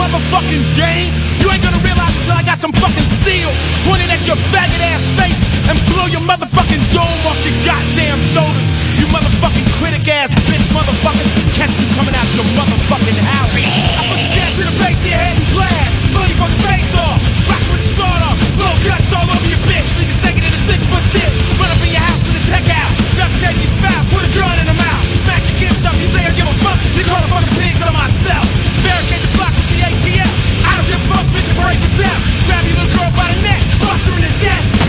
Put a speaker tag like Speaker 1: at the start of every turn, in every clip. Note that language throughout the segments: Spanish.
Speaker 1: motherfucking game. You ain't gonna realize until I got some fucking steel pointed at your faggot ass face and blow your motherfucking dome off your goddamn shoulders. You motherfucking critic ass bitch motherfucker, Catch you coming out your motherfucking house. I put the gas to the base of your head and blast. Blow your fucking face off. Rock with the sword off.
Speaker 2: Blow guts all over your bitch. Leave you stinking in a six foot dip. Run up in your house with a tech out. Duct tape your spouse with a gun in her mouth. Smack your kids up. You dare give a fuck. You call the fucking pigs on myself. Barricade the block break it
Speaker 3: down. Grab your little girl by the neck, bust her in the chest.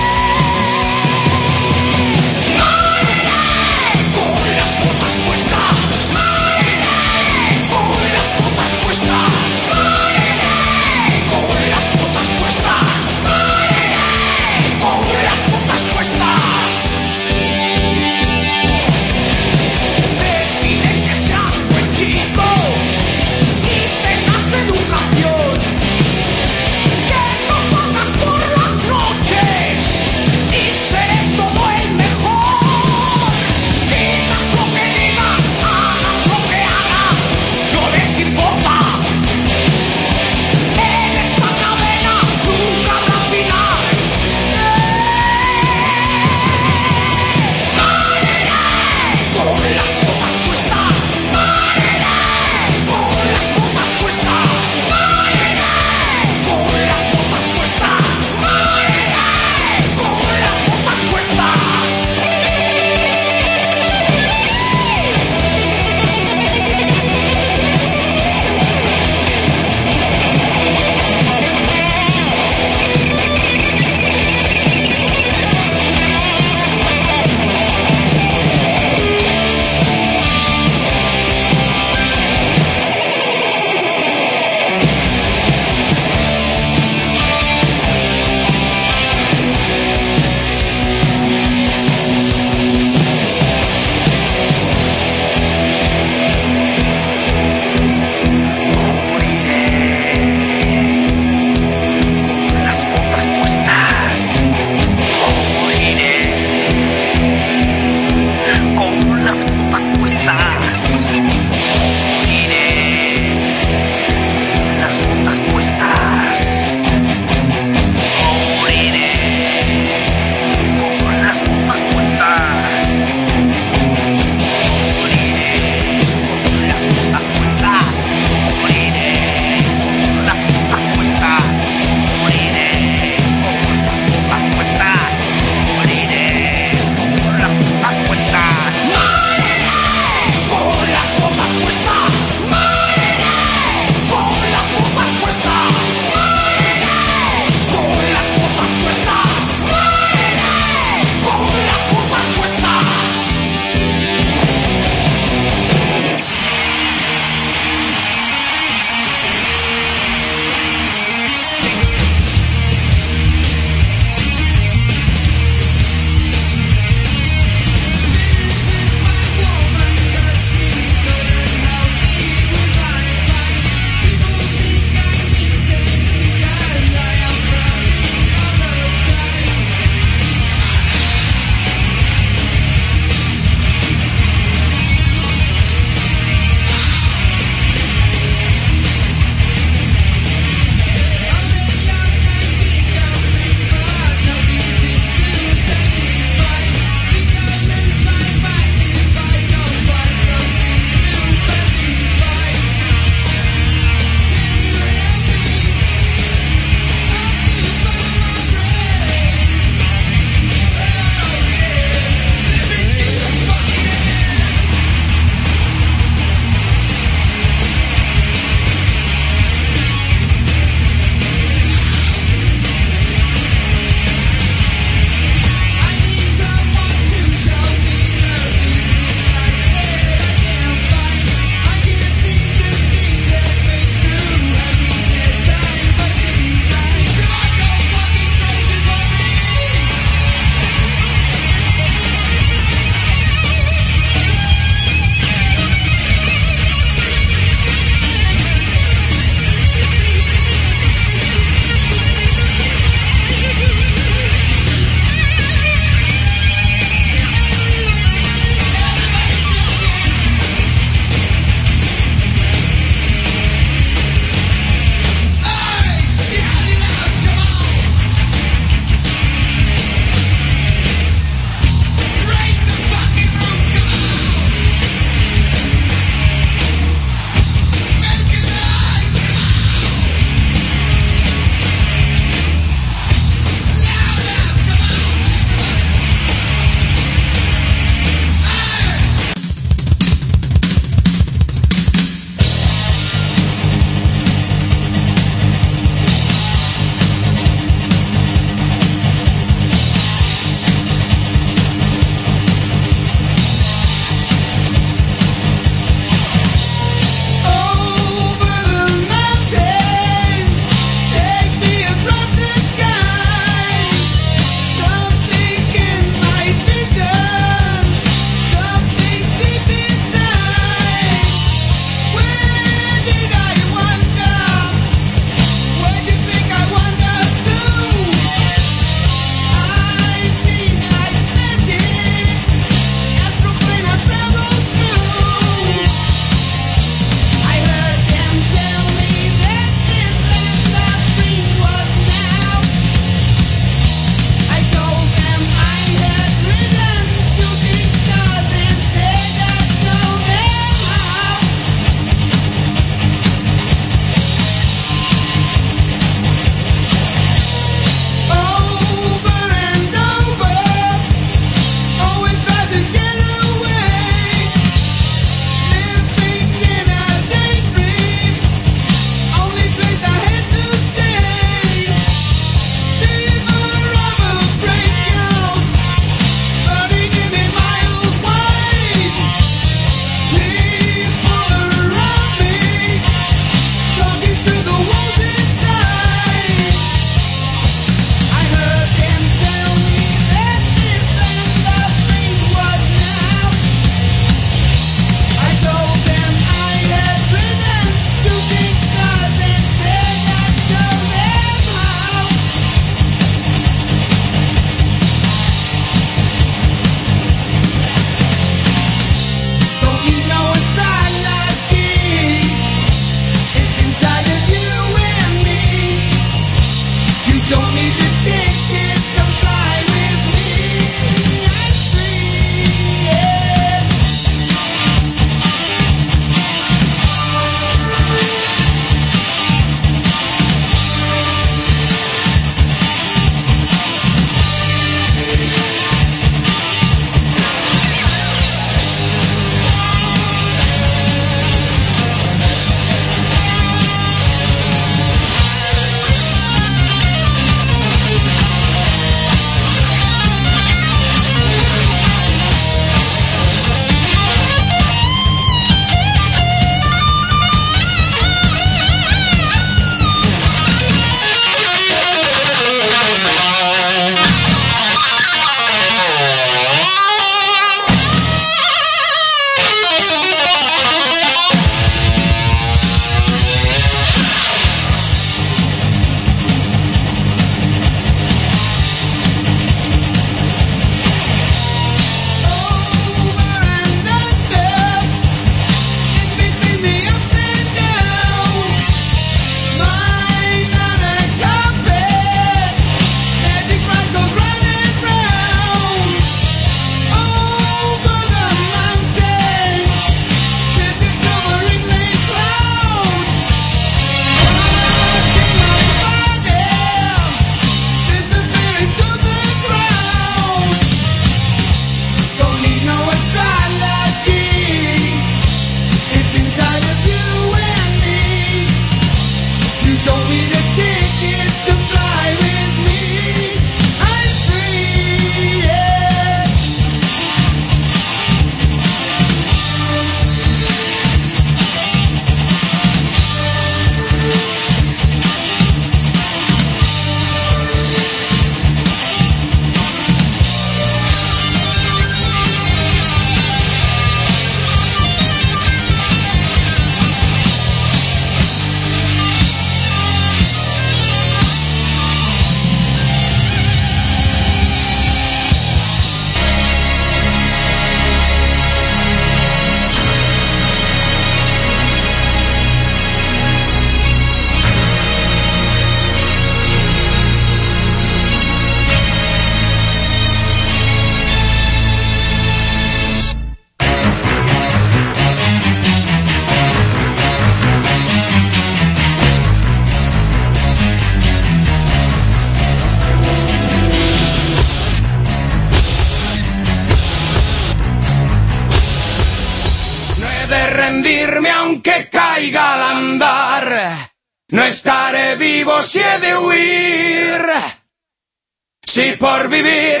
Speaker 3: Si por vivir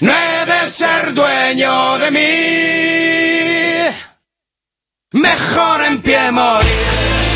Speaker 3: no he de ser dueño de mí, mejor en pie morir.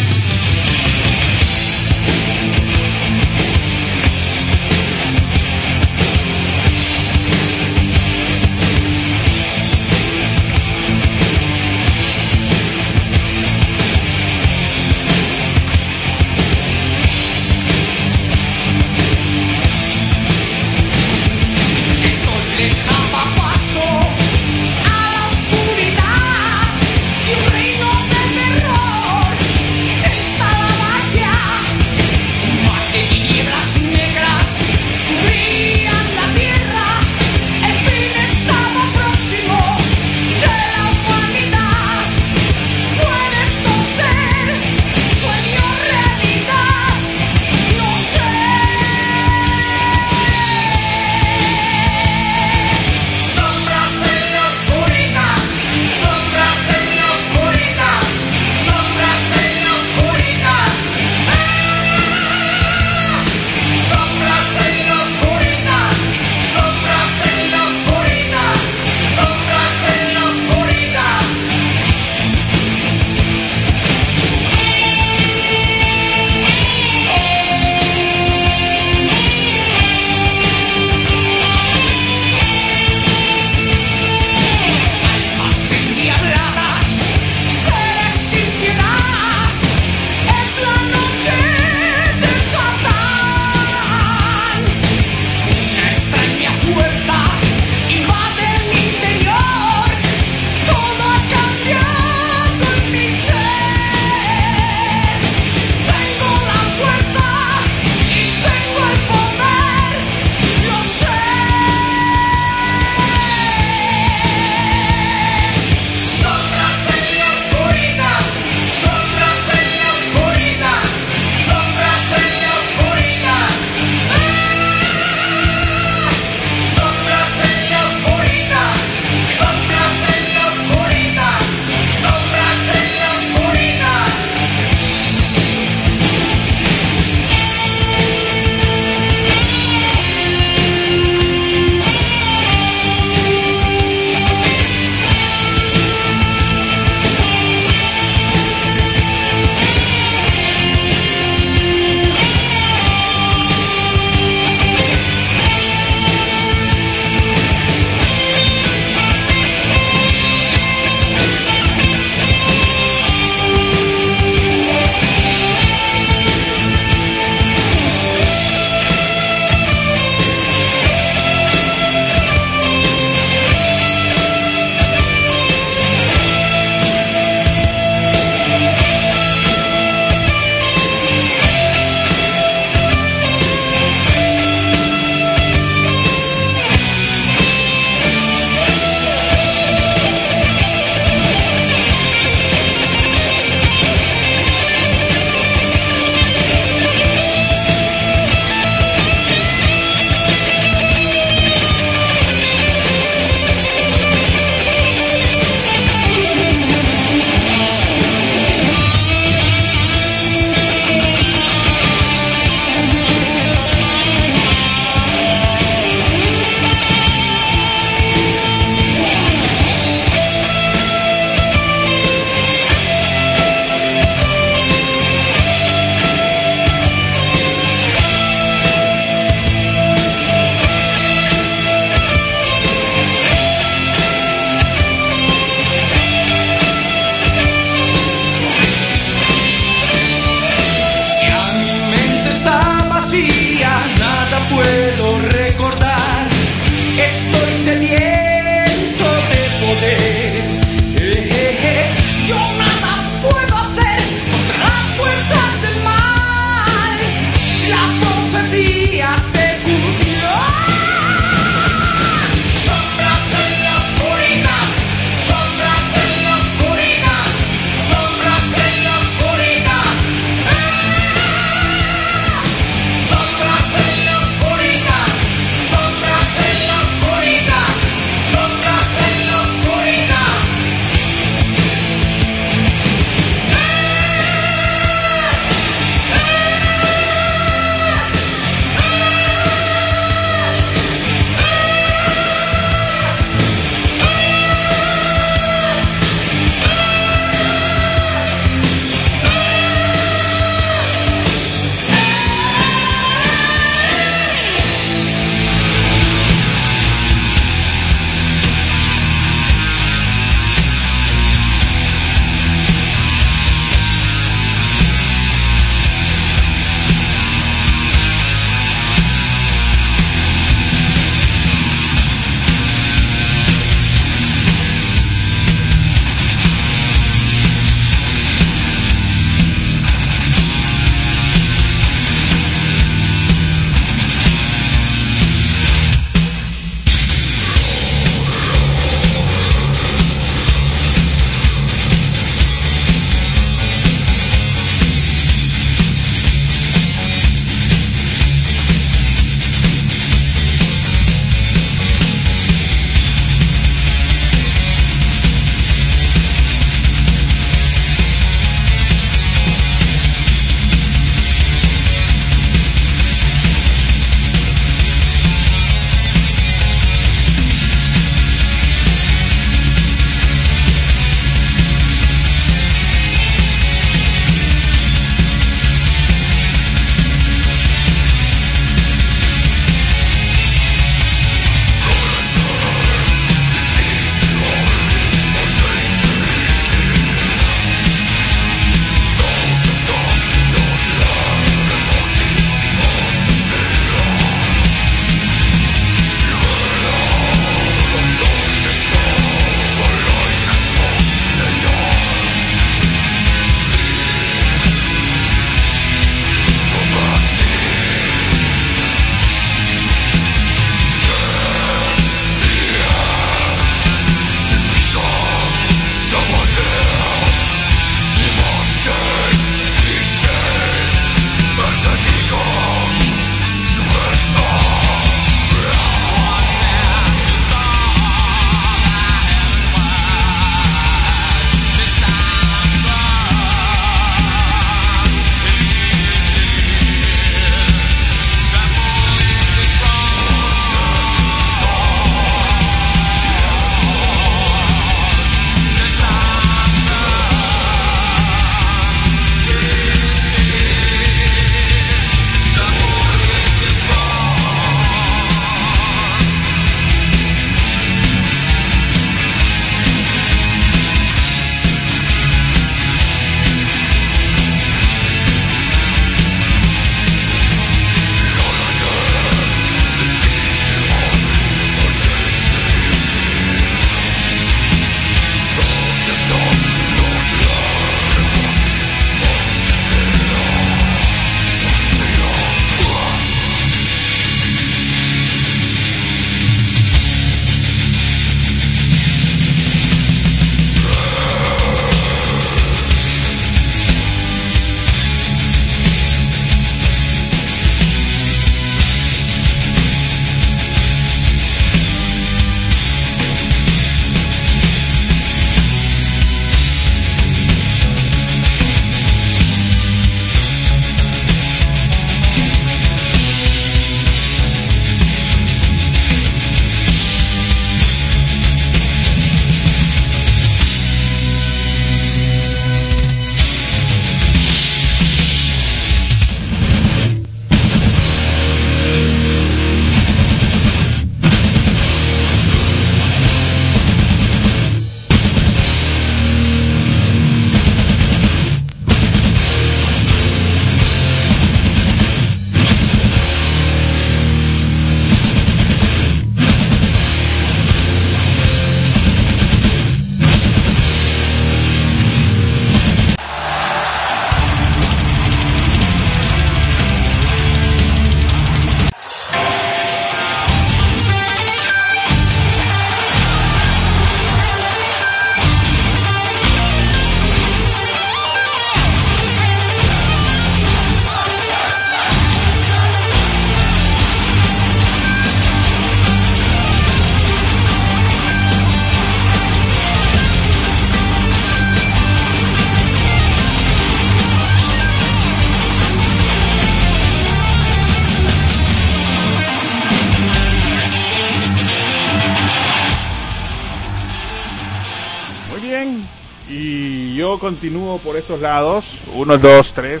Speaker 4: Continúo por estos lados. Uno, dos, tres.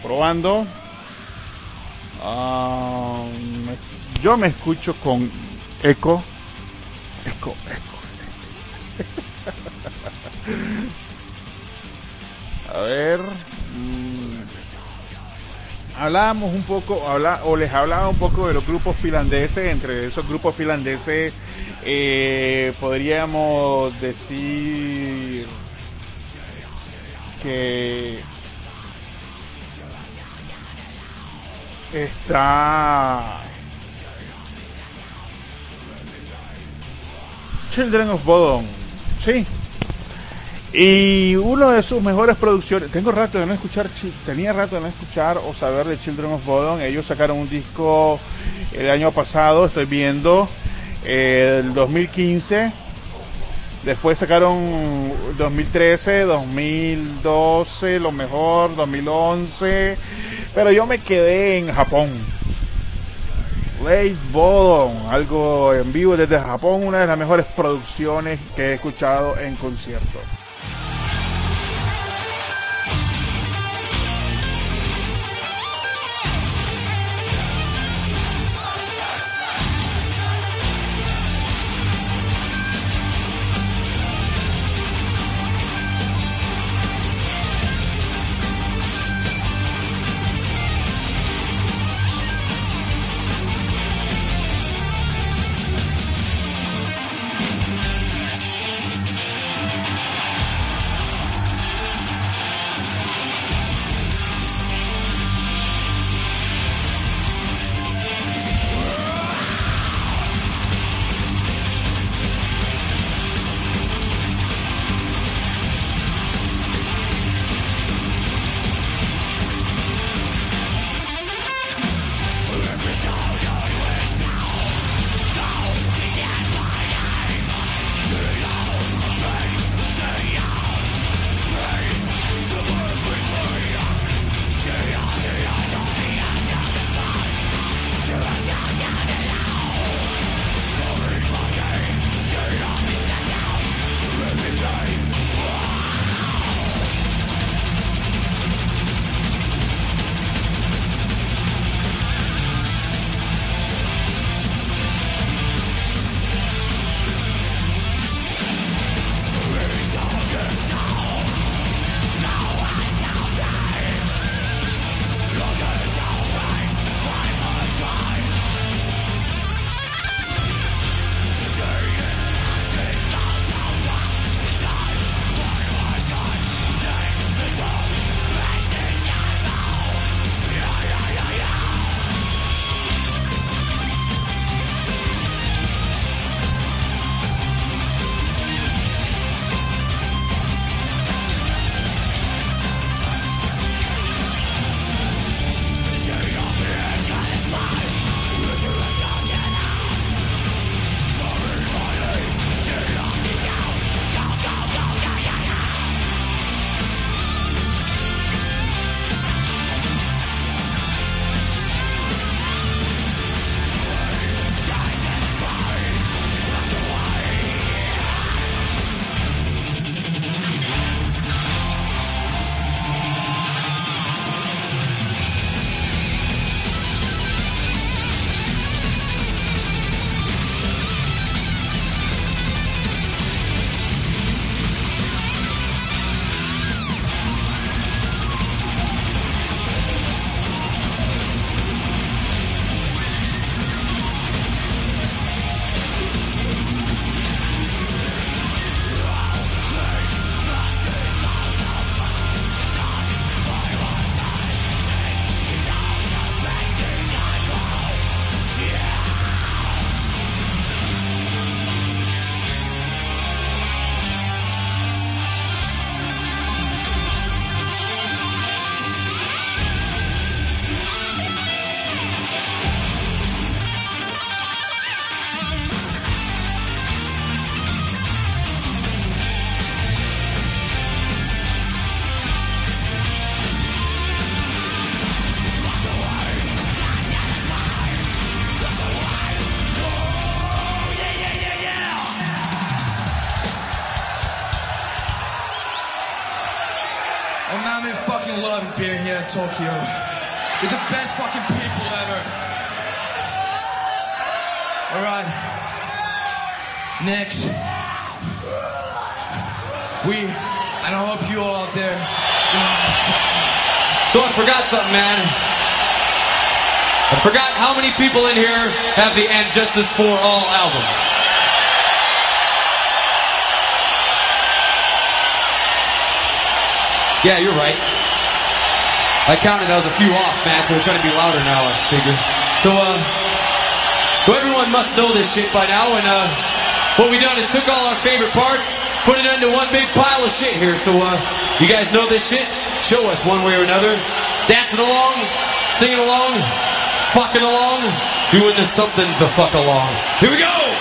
Speaker 4: Probando. Ah, yo me escucho con eco. Eco, eco. A ver. mm, Hablábamos un poco, habla, o les hablaba un poco de los grupos finlandeses. Entre esos grupos finlandeses eh, podríamos decir que está Children of Bodom, sí. Y uno de sus mejores producciones, tengo rato de no escuchar, tenía rato de no escuchar o saber de Children of Bodom. Ellos sacaron un disco el año pasado, estoy viendo, eh, el 2015. Después sacaron 2013, 2012, lo mejor, 2011. Pero yo me quedé en Japón. Late Bodom, algo en vivo desde Japón, una de las mejores producciones que he escuchado en concierto.
Speaker 5: Tokyo. You're the best fucking people ever. Alright. Next. We, and I hope you all out there.
Speaker 6: So I forgot something, man. I forgot how many people in here have the And Justice for All album. Yeah, you're right. I counted, I was a few off, man, so it's gonna be louder now, I figure. So, uh, so everyone must know this shit by now, and, uh, what we done is took all our favorite parts, put it into one big pile of shit here, so, uh, you guys know this shit? Show us one way or another. Dancing along, singing along, fucking along, doing the something the fuck along. Here we go!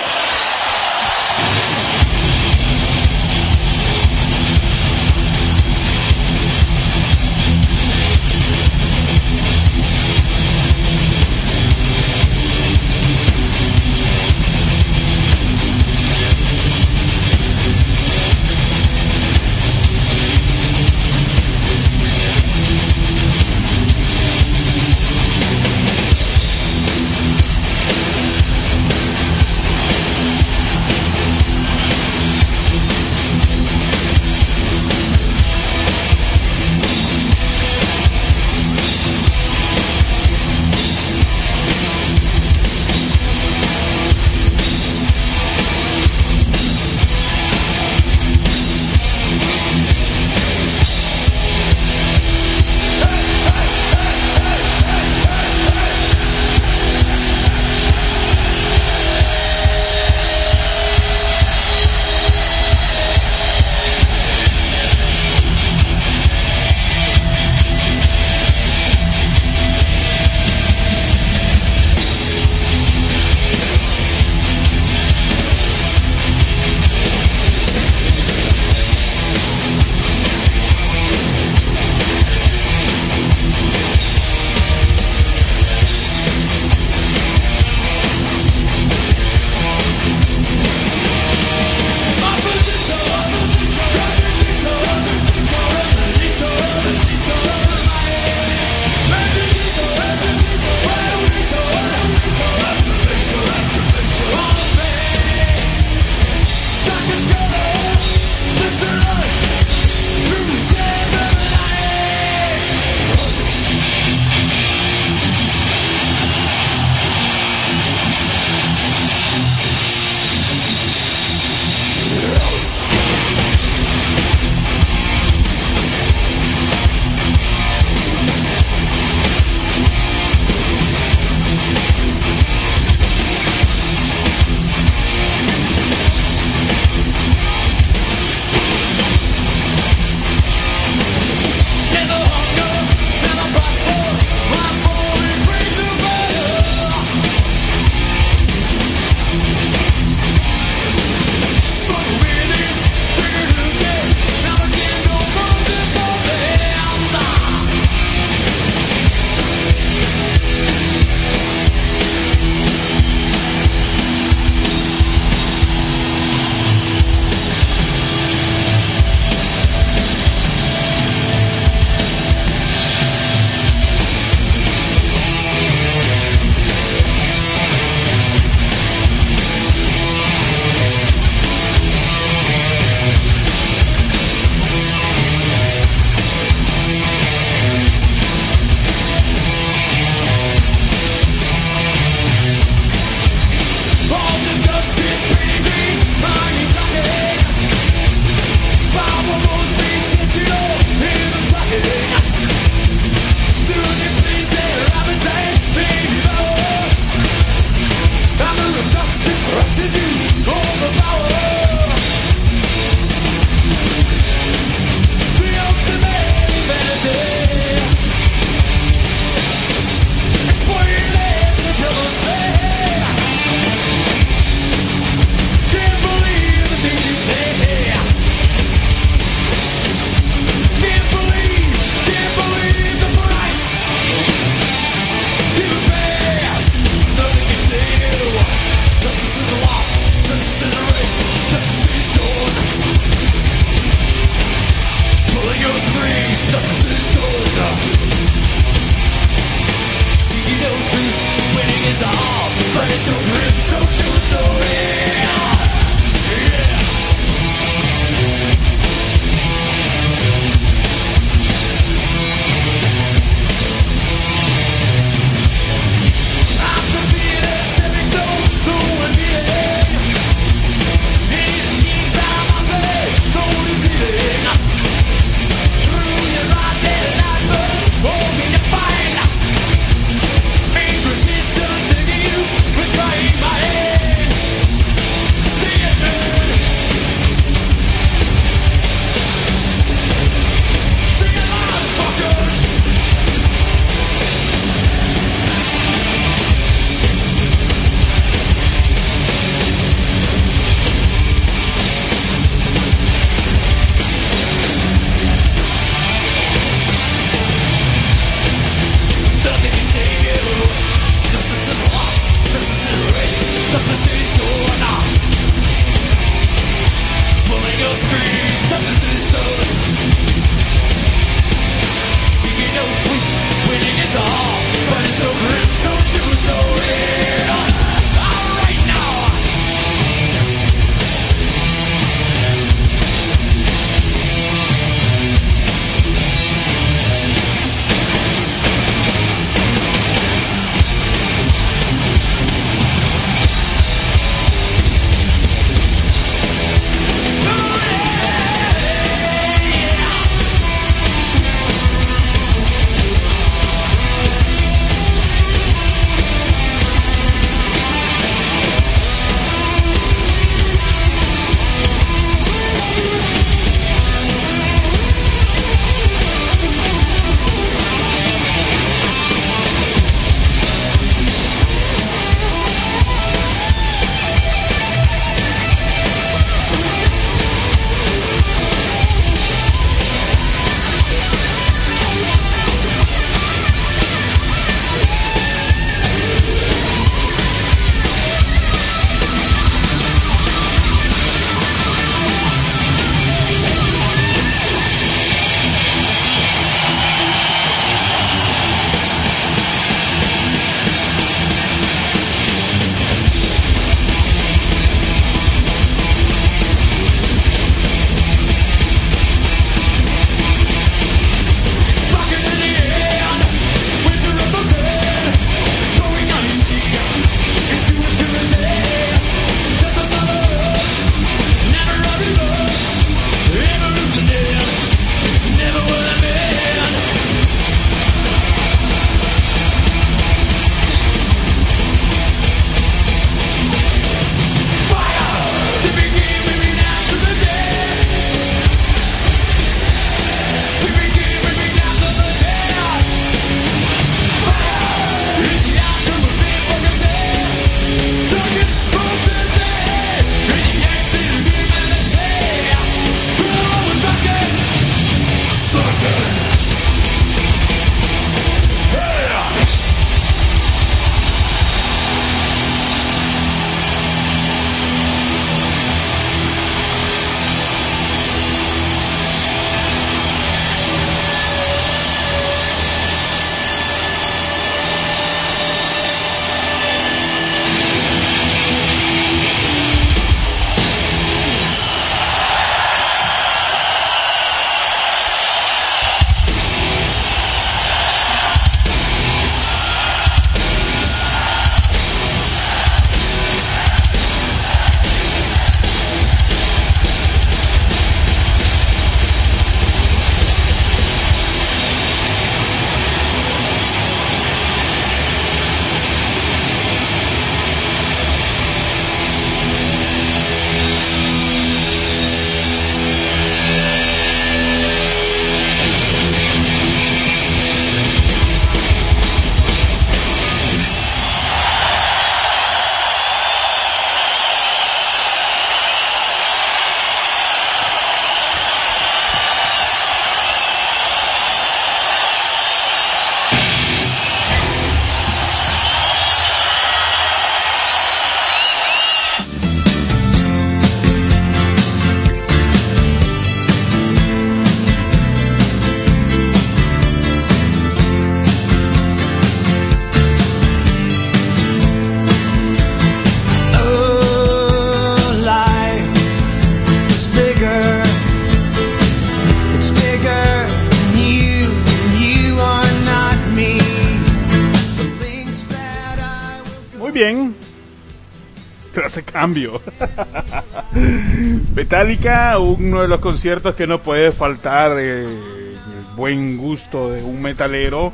Speaker 4: Metallica, uno de los conciertos que no puede faltar eh, el buen gusto de un metalero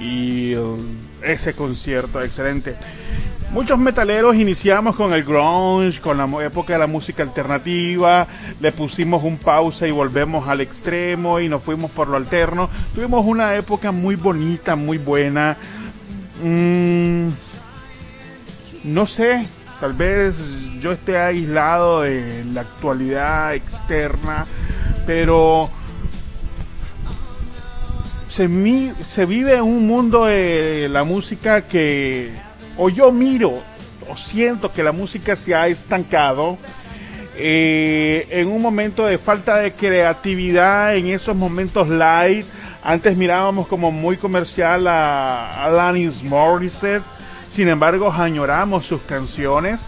Speaker 4: y eh, ese concierto excelente. Muchos metaleros iniciamos con el grunge, con la época de la música alternativa, le pusimos un pausa y volvemos al extremo y nos fuimos por lo alterno. Tuvimos una época muy bonita, muy buena. Mm, no sé, tal vez yo esté aislado de la actualidad externa, pero se, mi- se vive un mundo de la música que o yo miro o siento que la música se ha estancado eh, en un momento de falta de creatividad, en esos momentos light. Antes mirábamos como muy comercial a Alanis Morissette, sin embargo añoramos sus canciones.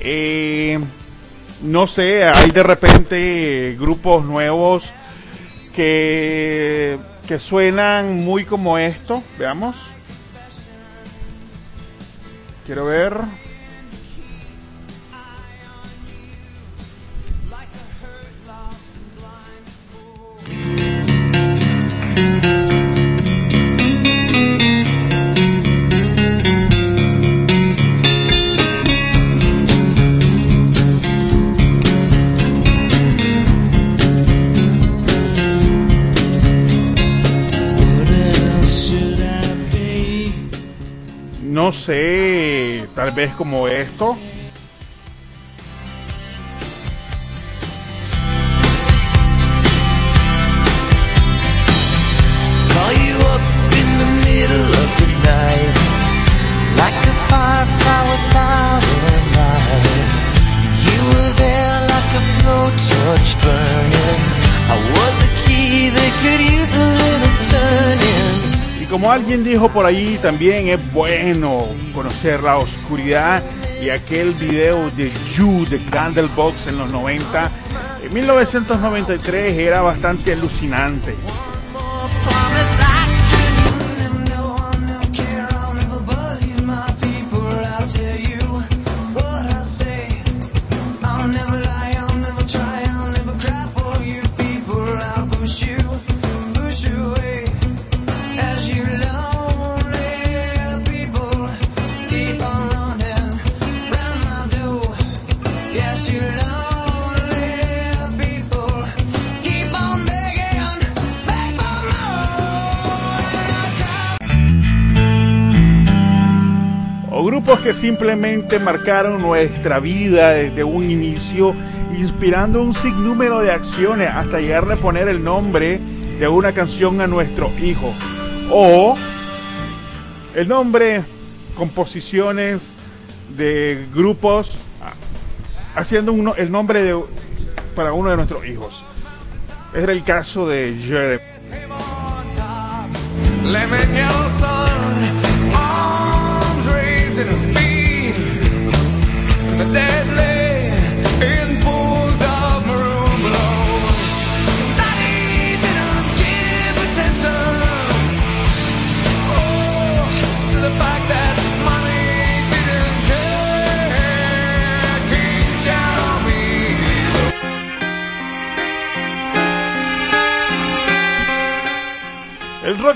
Speaker 4: Eh, no sé, hay de repente grupos nuevos que, que suenan muy como esto. Veamos. Quiero ver. No sé, tal vez como esto.
Speaker 7: Burning. I was a key that could use a little
Speaker 4: como alguien dijo por ahí, también es bueno conocer la oscuridad y aquel video de You de Candlebox en los 90. En 1993 era bastante alucinante. Grupos que simplemente marcaron nuestra vida desde un inicio, inspirando un sinnúmero de acciones hasta llegarle a poner el nombre de una canción a nuestro hijo. O el nombre, composiciones de grupos, haciendo uno- el nombre de, para uno de nuestros hijos. Era el caso de Jeremy.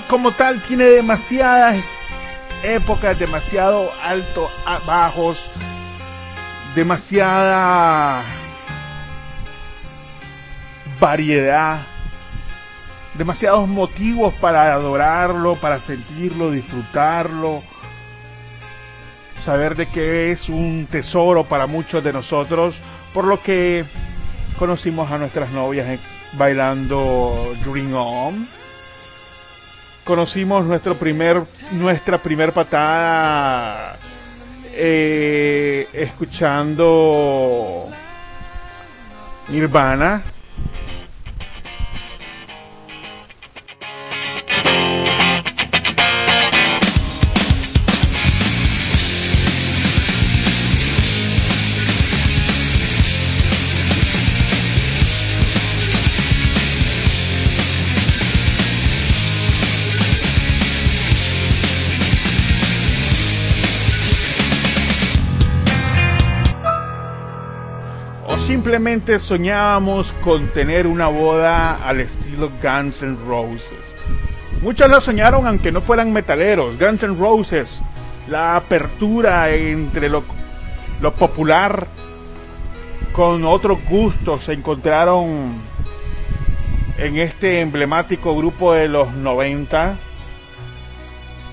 Speaker 4: Como tal tiene demasiadas épocas, demasiado altos, a- bajos, demasiada variedad, demasiados motivos para adorarlo, para sentirlo, disfrutarlo, saber de que es un tesoro para muchos de nosotros, por lo que conocimos a nuestras novias eh, bailando Dream On conocimos nuestro primer, nuestra primer patada eh, escuchando Nirvana. Simplemente soñábamos con tener una boda al estilo Guns N' Roses. Muchos lo soñaron aunque no fueran metaleros. Guns N' Roses, la apertura entre lo, lo popular con otros gustos se encontraron en este emblemático grupo de los 90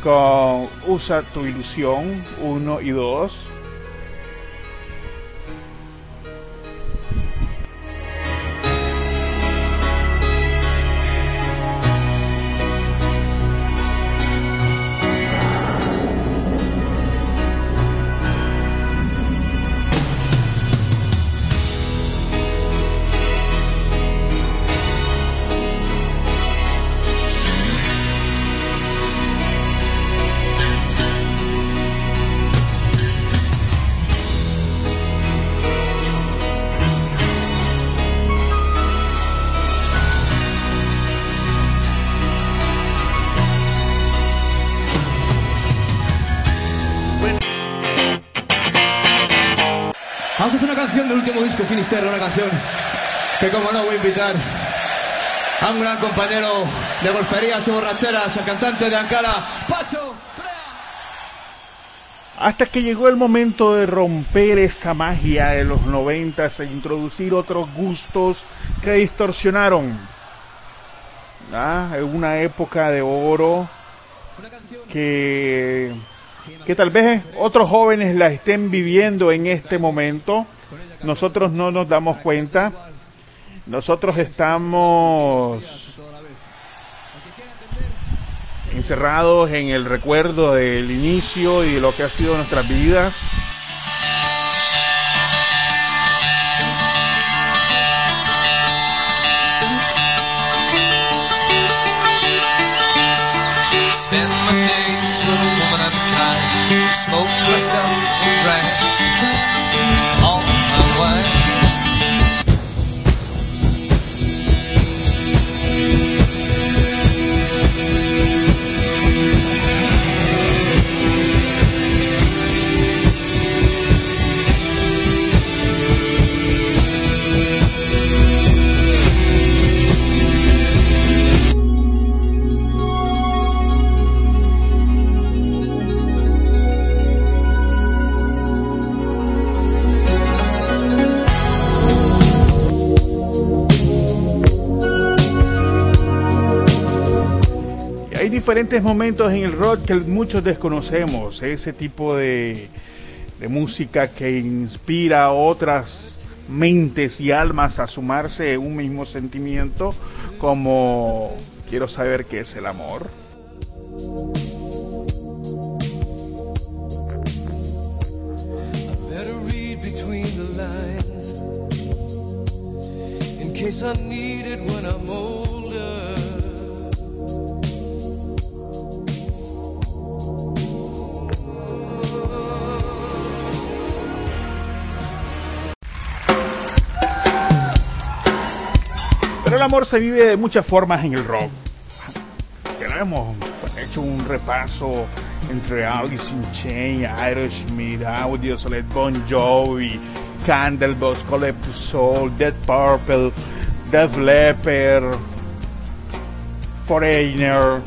Speaker 4: con Usa tu ilusión 1 y 2.
Speaker 6: Finisterre, una canción que como no voy a invitar a un gran compañero de golferías y borracheras, el cantante de Ankara, Pacho.
Speaker 4: Hasta que llegó el momento de romper esa magia de los noventas e introducir otros gustos que distorsionaron. Ah, una época de oro que, que tal vez otros jóvenes la estén viviendo en este momento. Nosotros no nos damos cuenta. Nosotros estamos encerrados en el recuerdo del inicio y de lo que ha sido nuestras vidas. Diferentes momentos en el rock que muchos desconocemos. Ese tipo de, de música que inspira a otras mentes y almas a sumarse en un mismo sentimiento como quiero saber qué es el amor. Pero el amor se vive de muchas formas en el rock. Ya hemos hecho un repaso entre Alice in Chains, Aerosmith, Audioslave, Bon Jovi, Candlebox, Collective Soul, Dead Purple, Def Leppard, Foreigner,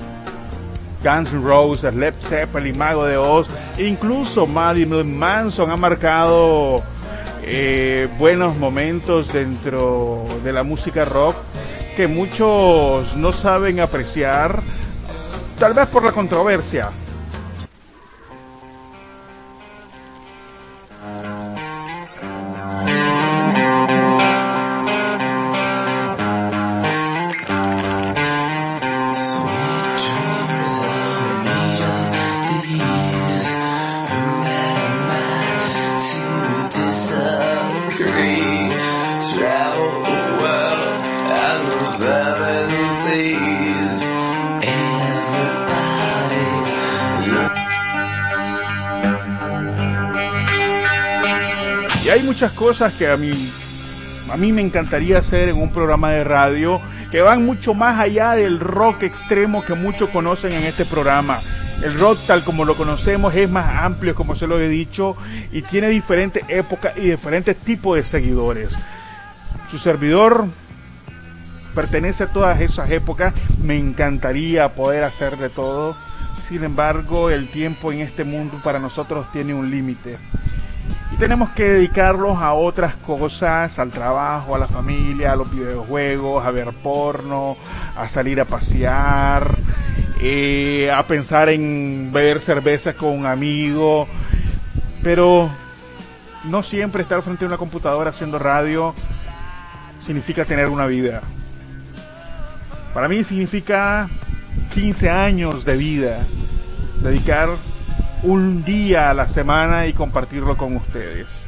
Speaker 4: Guns N' Roses, Led Zeppelin, Mago de Oz, incluso Marilyn Manson ha marcado eh, buenos momentos dentro de la música rock que muchos no saben apreciar, tal vez por la controversia. Muchas cosas que a mí, a mí me encantaría hacer en un programa de radio que van mucho más allá del rock extremo que muchos conocen en este programa. El rock tal como lo conocemos es más amplio, como se lo he dicho, y tiene diferentes épocas y diferentes tipos de seguidores. Su servidor pertenece a todas esas épocas. Me encantaría poder hacer de todo. Sin embargo, el tiempo en este mundo para nosotros tiene un límite. Tenemos que dedicarlos a otras cosas, al trabajo, a la familia, a los videojuegos, a ver porno, a salir a pasear, eh, a pensar en beber cerveza con un amigo. Pero no siempre estar frente a una computadora haciendo radio significa tener una vida. Para mí significa 15 años de vida. Dedicar un día a la semana y compartirlo con ustedes.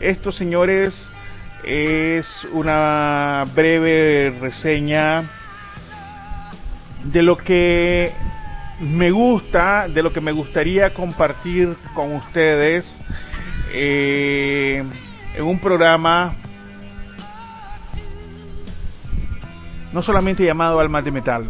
Speaker 4: Esto, señores, es una breve reseña de lo que me gusta, de lo que me gustaría compartir con ustedes eh, en un programa no solamente llamado Almas de Metal.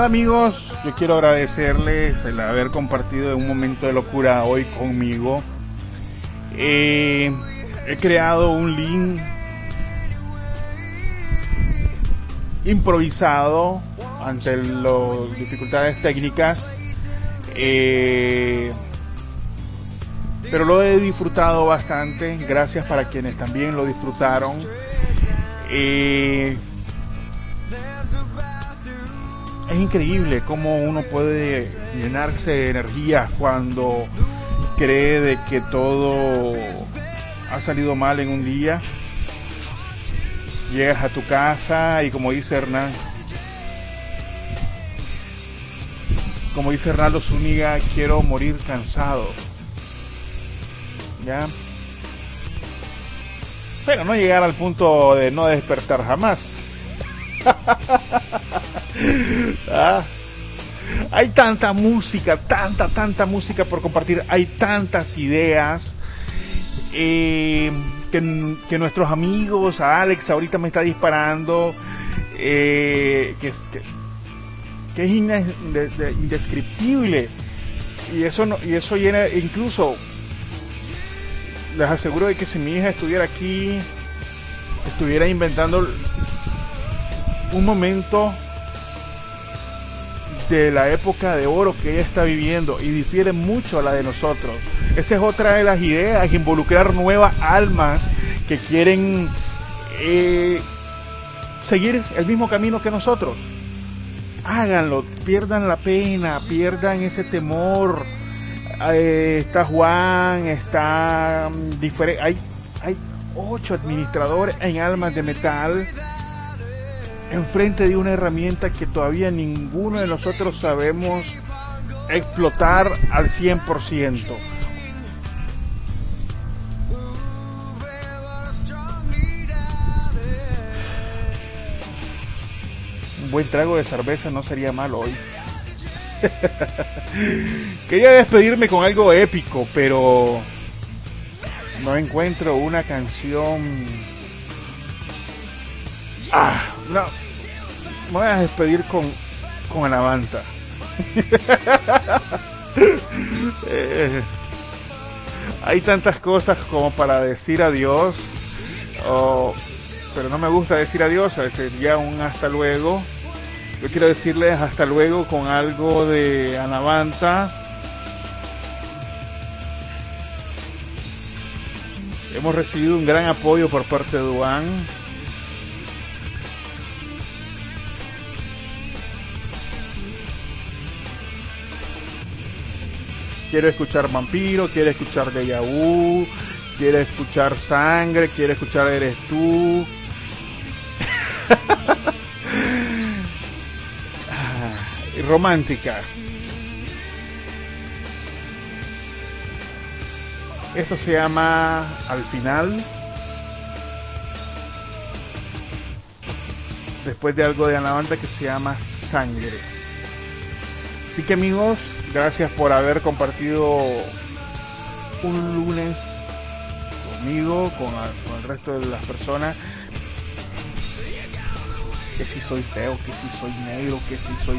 Speaker 4: Terminar, amigos, yo quiero agradecerles el haber compartido un momento de locura hoy conmigo. Eh, he creado un link improvisado ante las dificultades técnicas. Eh, pero lo he disfrutado bastante. Gracias para quienes también lo disfrutaron. Eh, es increíble cómo uno puede llenarse de energía cuando cree de que todo ha salido mal en un día. Llegas a tu casa y como dice Hernán, como dice Hernando Zúñiga, quiero morir cansado. ¿Ya? Pero no llegar al punto de no despertar jamás. Ah, hay tanta música, tanta, tanta música por compartir, hay tantas ideas eh, que, nuestros amigos, Alex ahorita me está disparando, eh, que, que- es inde- de- de- indescriptible. Y eso no, y eso llena incluso les aseguro de que si mi hija estuviera aquí estuviera inventando un momento de la época de oro que ella está viviendo y difiere mucho a la de nosotros. Esa es otra de las ideas, involucrar nuevas almas que quieren eh, seguir el mismo camino que nosotros. Háganlo, pierdan la pena, pierdan ese temor, eh, está Juan, está diferente. Hay, hay ocho administradores en almas de metal enfrente de una herramienta que todavía ninguno de nosotros sabemos explotar al 100%. Un buen trago de cerveza no sería mal hoy. Quería despedirme con algo épico, pero no encuentro una canción. Ah, no. Me voy a despedir con, con. Eh, hay tantas cosas como para decir adiós, pero no me gusta decir adiós, sería un hasta luego. Yo quiero decirles hasta luego con algo de Anavanta. Hemos recibido un gran apoyo por parte de Duan. Quiero escuchar Vampiro, quiero escuchar Deja Vu, quiero escuchar Sangre, quiero escuchar Eres tú. Ah, romántica. Esto se llama Al final. Después de algo de Anavanta que se llama Sangre. Así que amigos, gracias por haber compartido un lunes conmigo, con, el resto de las personas. Que si soy feo, que si soy negro, que si soy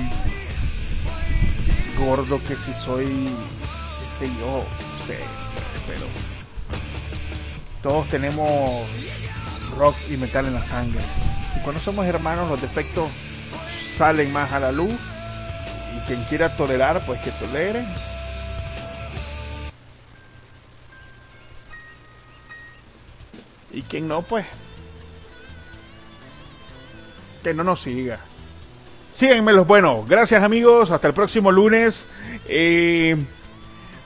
Speaker 4: gordo, que si soy, qué sé yo, no sé, pero todos tenemos rock y metal en la sangre. Y cuando somos hermanos los defectos salen más a la luz quien quiera tolerar, pues que tolere. Y quien no, pues que no nos siga. Síganme los buenos. Gracias amigos. Hasta el próximo lunes. Eh,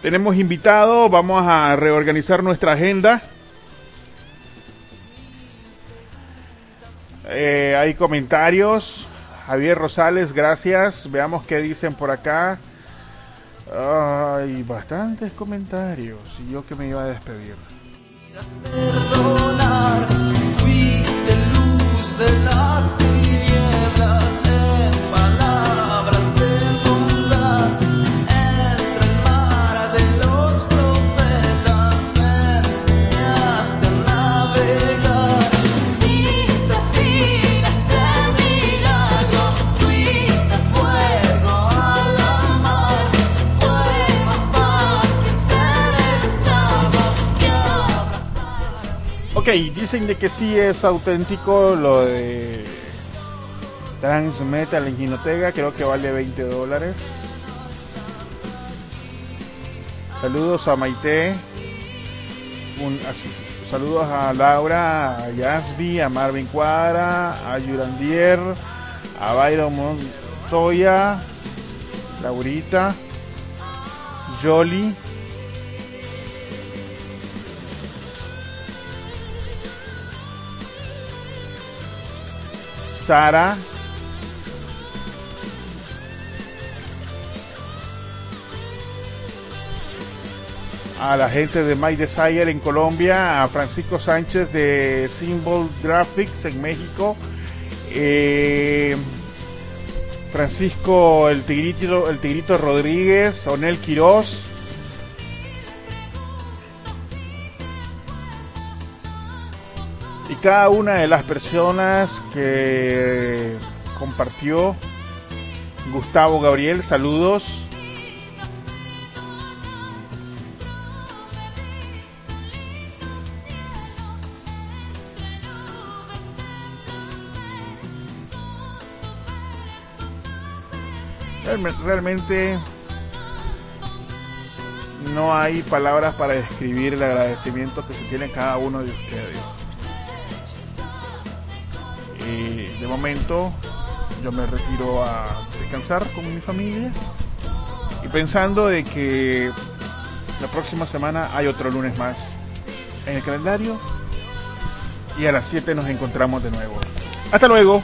Speaker 4: tenemos invitado. Vamos a reorganizar nuestra agenda. Eh, hay comentarios. Javier Rosales, gracias. Veamos qué dicen por acá. Hay bastantes comentarios. Y yo que me iba a despedir. Ok, dicen de que sí es auténtico lo de Transmetal en Ginotega. Creo que vale 20 dólares. Saludos a Maite. Un- a su- saludos a Laura, a Yasby, a Marvin Cuadra, a Yurandier, a Byron Montoya, Laurita, Jolly. Sara. A la gente de My Desire en Colombia, a Francisco Sánchez de Symbol Graphics en México, eh, Francisco el Tigrito, el Tigrito Rodríguez, Onel Quiroz, y cada una de las personas que compartió Gustavo Gabriel, saludos. Realme- Realmente no hay palabras para describir el agradecimiento que se tiene cada uno de ustedes. Y de momento yo me retiro a descansar con mi familia y pensando de que La próxima semana hay otro lunes más en el calendario. Y a las 7 nos encontramos de nuevo. Hasta luego.